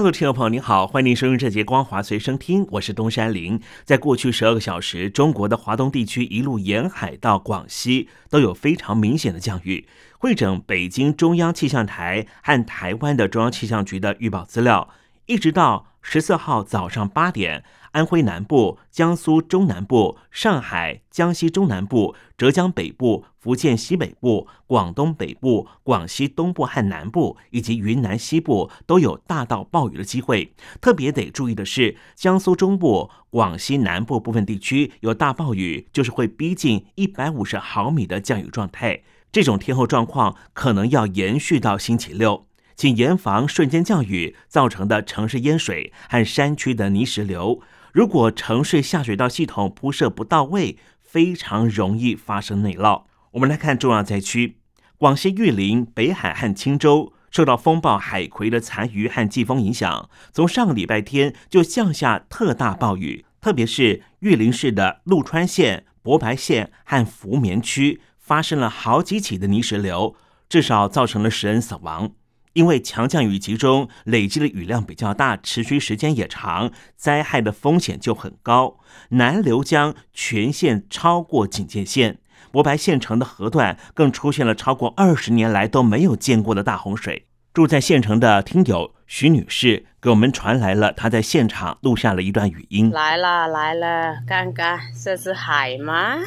陆听众朋友，您好，欢迎您收听这节《光华随身听》，我是东山林。在过去十二个小时，中国的华东地区一路沿海到广西都有非常明显的降雨。会诊北京中央气象台和台湾的中央气象局的预报资料，一直到十四号早上八点。安徽南部、江苏中南部、上海、江西中南部、浙江北部、福建西北部、广东北部、广西东部和南部，以及云南西部都有大到暴雨的机会。特别得注意的是，江苏中部、广西南部部分地区有大暴雨，就是会逼近一百五十毫米的降雨状态。这种天候状况可能要延续到星期六，请严防瞬间降雨造成的城市淹水和山区的泥石流。如果城市下水道系统铺设不到位，非常容易发生内涝。我们来看重要灾区：广西玉林、北海和钦州受到风暴海葵的残余和季风影响，从上个礼拜天就降下特大暴雨，特别是玉林市的陆川县、博白县和福棉区发生了好几起的泥石流，至少造成了十人死亡。因为强降雨集中，累积的雨量比较大，持续时间也长，灾害的风险就很高。南流江全线超过警戒线，博白县城的河段更出现了超过二十年来都没有见过的大洪水。住在县城的听友徐女士给我们传来了她在现场录下了一段语音：来了来了，看看这是海吗？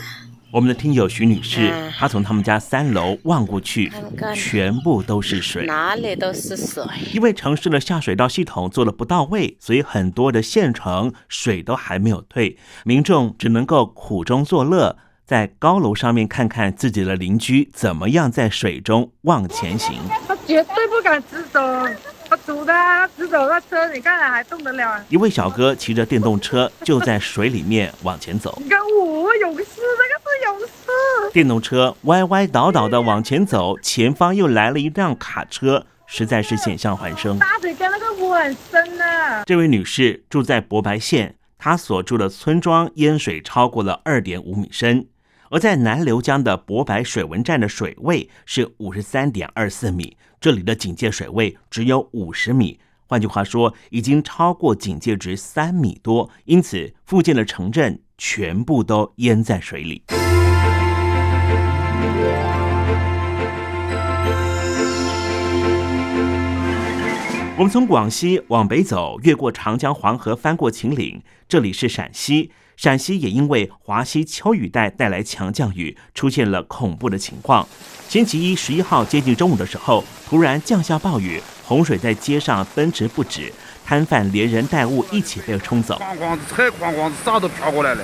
我们的听友徐女士，她从他们家三楼望过去，全部都是水，哪里都是水。因为城市的下水道系统做的不到位，所以很多的县城水都还没有退，民众只能够苦中作乐，在高楼上面看看自己的邻居怎么样在水中往前行。他绝对不敢直走。他堵的，他直走那车，你看还动得了？一位小哥骑着电动车就在水里面往前走。你看我勇士，那个是勇士。电动车歪歪倒倒的往前走，前方又来了一辆卡车，实在是险象环生。大水跟那个湖很深呢。这位女士住在博白县，她所住的村庄淹水超过了二点五米深。而在南流江的博白水文站的水位是五十三点二四米，这里的警戒水位只有五十米，换句话说，已经超过警戒值三米多，因此附近的城镇全部都淹在水里。我们从广西往北走，越过长江黄河，翻过秦岭，这里是陕西。陕西也因为华西秋雨带带来强降雨，出现了恐怖的情况。星期一十一号接近中午的时候，突然降下暴雨，洪水在街上奔驰不止，摊贩连人带物一起被冲走。哐哐子，踩哐哐子，啥都飘过来了。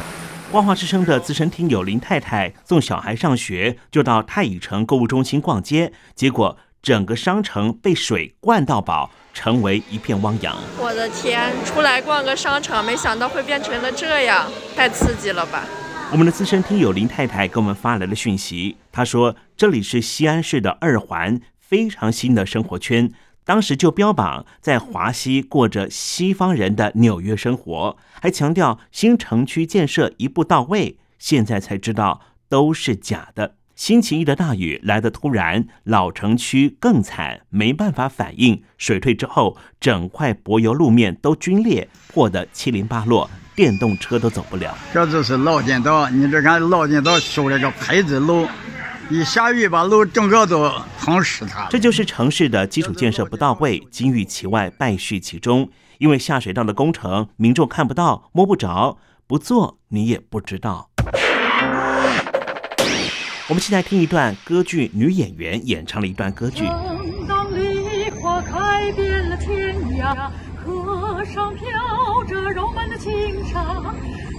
光华之声的资深听友林太太送小孩上学，就到太乙城购物中心逛街，结果整个商城被水灌到饱。成为一片汪洋。我的天，出来逛个商场，没想到会变成了这样，太刺激了吧！我们的资深听友林太太给我们发来了讯息，她说这里是西安市的二环，非常新的生活圈，当时就标榜在华西过着西方人的纽约生活，还强调新城区建设一步到位，现在才知道都是假的。星期一的大雨来得突然，老城区更惨，没办法反应。水退之后，整块柏油路面都龟裂，破得七零八落，电动车都走不了。这就是老街道，你这看老街道修了个牌子路，一下雨把路整个都碰湿它。这就是城市的基础建设不到位，金玉其外，败絮其中。因为下水道的工程，民众看不到、摸不着，不做你也不知道。我们现在听一段歌剧女演员演唱了一段歌剧。当梨花开遍了天涯，河上飘着柔漫的轻纱，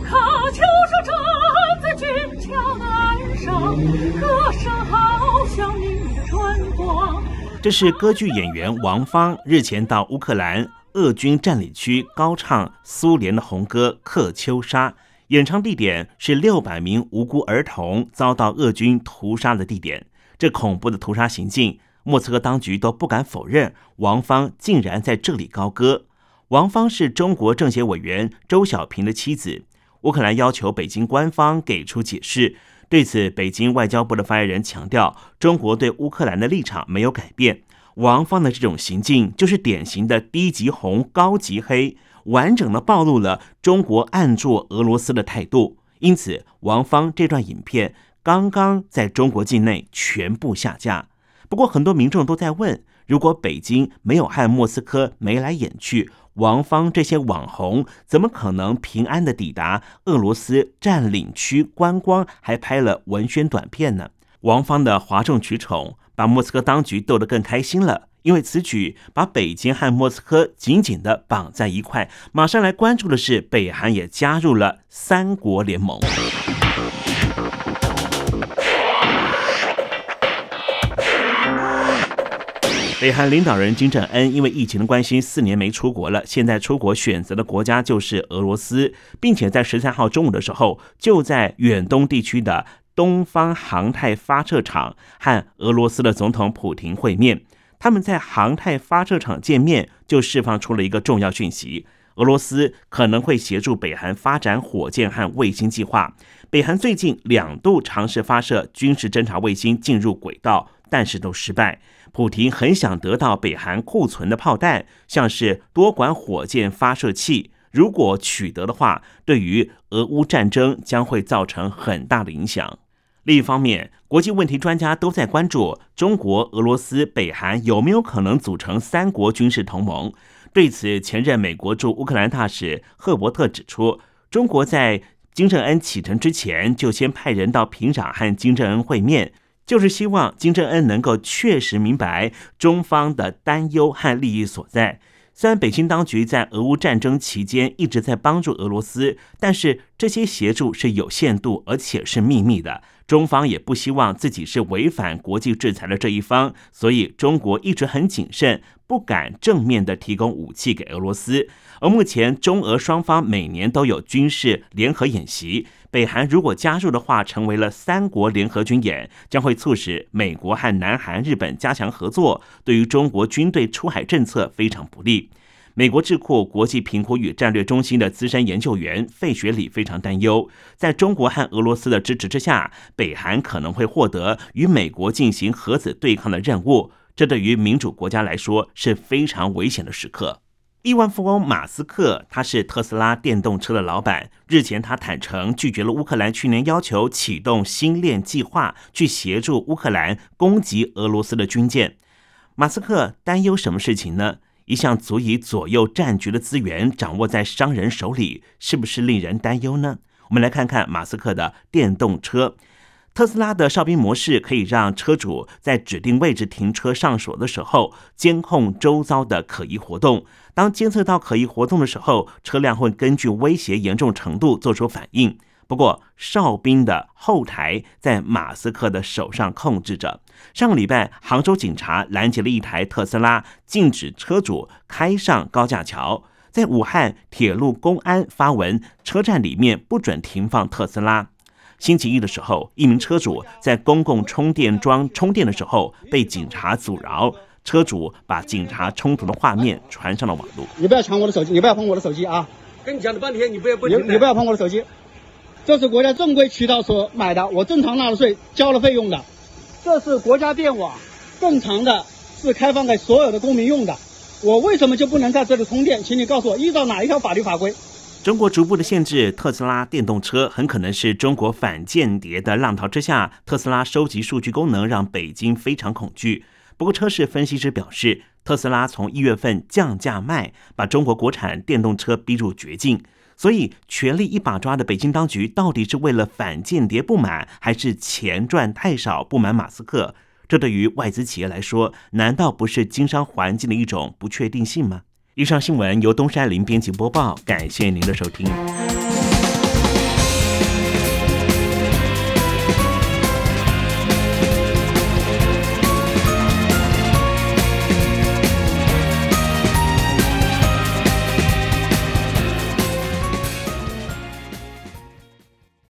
喀秋莎站在俊俏的岸上，歌声好像明媚的春光。这是歌剧演员王芳日前到乌克兰俄军占领区高唱苏联的红歌《克秋莎》。演唱地点是六百名无辜儿童遭到俄军屠杀的地点。这恐怖的屠杀行径，莫斯科当局都不敢否认。王芳竟然在这里高歌。王芳是中国政协委员周小平的妻子。乌克兰要求北京官方给出解释。对此，北京外交部的发言人强调，中国对乌克兰的立场没有改变。王芳的这种行径就是典型的低级红、高级黑。完整的暴露了中国暗助俄罗斯的态度，因此王芳这段影片刚刚在中国境内全部下架。不过，很多民众都在问：如果北京没有和莫斯科眉来眼去，王芳这些网红怎么可能平安的抵达俄罗斯占领区观光，还拍了文宣短片呢？王芳的哗众取宠，把莫斯科当局逗得更开心了。因为此举把北京和莫斯科紧紧的绑在一块，马上来关注的是，北韩也加入了三国联盟。北韩领导人金正恩因为疫情的关系，四年没出国了。现在出国选择的国家就是俄罗斯，并且在十三号中午的时候，就在远东地区的东方航太发射场和俄罗斯的总统普京会面。他们在航太发射场见面，就释放出了一个重要讯息：俄罗斯可能会协助北韩发展火箭和卫星计划。北韩最近两度尝试发射军事侦察卫星进入轨道，但是都失败。普廷很想得到北韩库存的炮弹，像是多管火箭发射器。如果取得的话，对于俄乌战争将会造成很大的影响。另一方面，国际问题专家都在关注中国、俄罗斯、北韩有没有可能组成三国军事同盟。对此，前任美国驻乌克兰大使赫伯特指出，中国在金正恩启程之前就先派人到平壤和金正恩会面，就是希望金正恩能够确实明白中方的担忧和利益所在。虽然北京当局在俄乌战争期间一直在帮助俄罗斯，但是这些协助是有限度，而且是秘密的。中方也不希望自己是违反国际制裁的这一方，所以中国一直很谨慎，不敢正面的提供武器给俄罗斯。而目前中俄双方每年都有军事联合演习，北韩如果加入的话，成为了三国联合军演，将会促使美国和南韩、日本加强合作，对于中国军队出海政策非常不利。美国智库国际评估与战略中心的资深研究员费雪里非常担忧，在中国和俄罗斯的支持之下，北韩可能会获得与美国进行核子对抗的任务，这对于民主国家来说是非常危险的时刻。亿万富翁马斯克，他是特斯拉电动车的老板。日前，他坦诚拒绝了乌克兰去年要求启动星链计划，去协助乌克兰攻击俄罗斯的军舰。马斯克担忧什么事情呢？一项足以左右战局的资源掌握在商人手里，是不是令人担忧呢？我们来看看马斯克的电动车。特斯拉的哨兵模式可以让车主在指定位置停车上锁的时候，监控周遭的可疑活动。当监测到可疑活动的时候，车辆会根据威胁严重程度做出反应。不过，哨兵的后台在马斯克的手上控制着。上个礼拜，杭州警察拦截了一台特斯拉，禁止车主开上高架桥。在武汉，铁路公安发文，车站里面不准停放特斯拉。星期一的时候，一名车主在公共充电桩充电的时候被警察阻挠，车主把警察冲突的画面传上了网络。你不要抢我的手机，你不要碰我的手机啊！跟你讲了半天，你不要不你你不要碰我的手机，这是国家正规渠道所买的，我正常纳了税，交了费用的。这是国家电网，正常的是开放给所有的公民用的。我为什么就不能在这里充电？请你告诉我，依照哪一条法律法规？中国逐步的限制特斯拉电动车，很可能是中国反间谍的浪潮之下，特斯拉收集数据功能让北京非常恐惧。不过，车市分析师表示，特斯拉从一月份降价卖，把中国国产电动车逼入绝境。所以，权力一把抓的北京当局，到底是为了反间谍不满，还是钱赚太少不满马斯克？这对于外资企业来说，难道不是经商环境的一种不确定性吗？以上新闻由东山林编辑播报，感谢您的收听。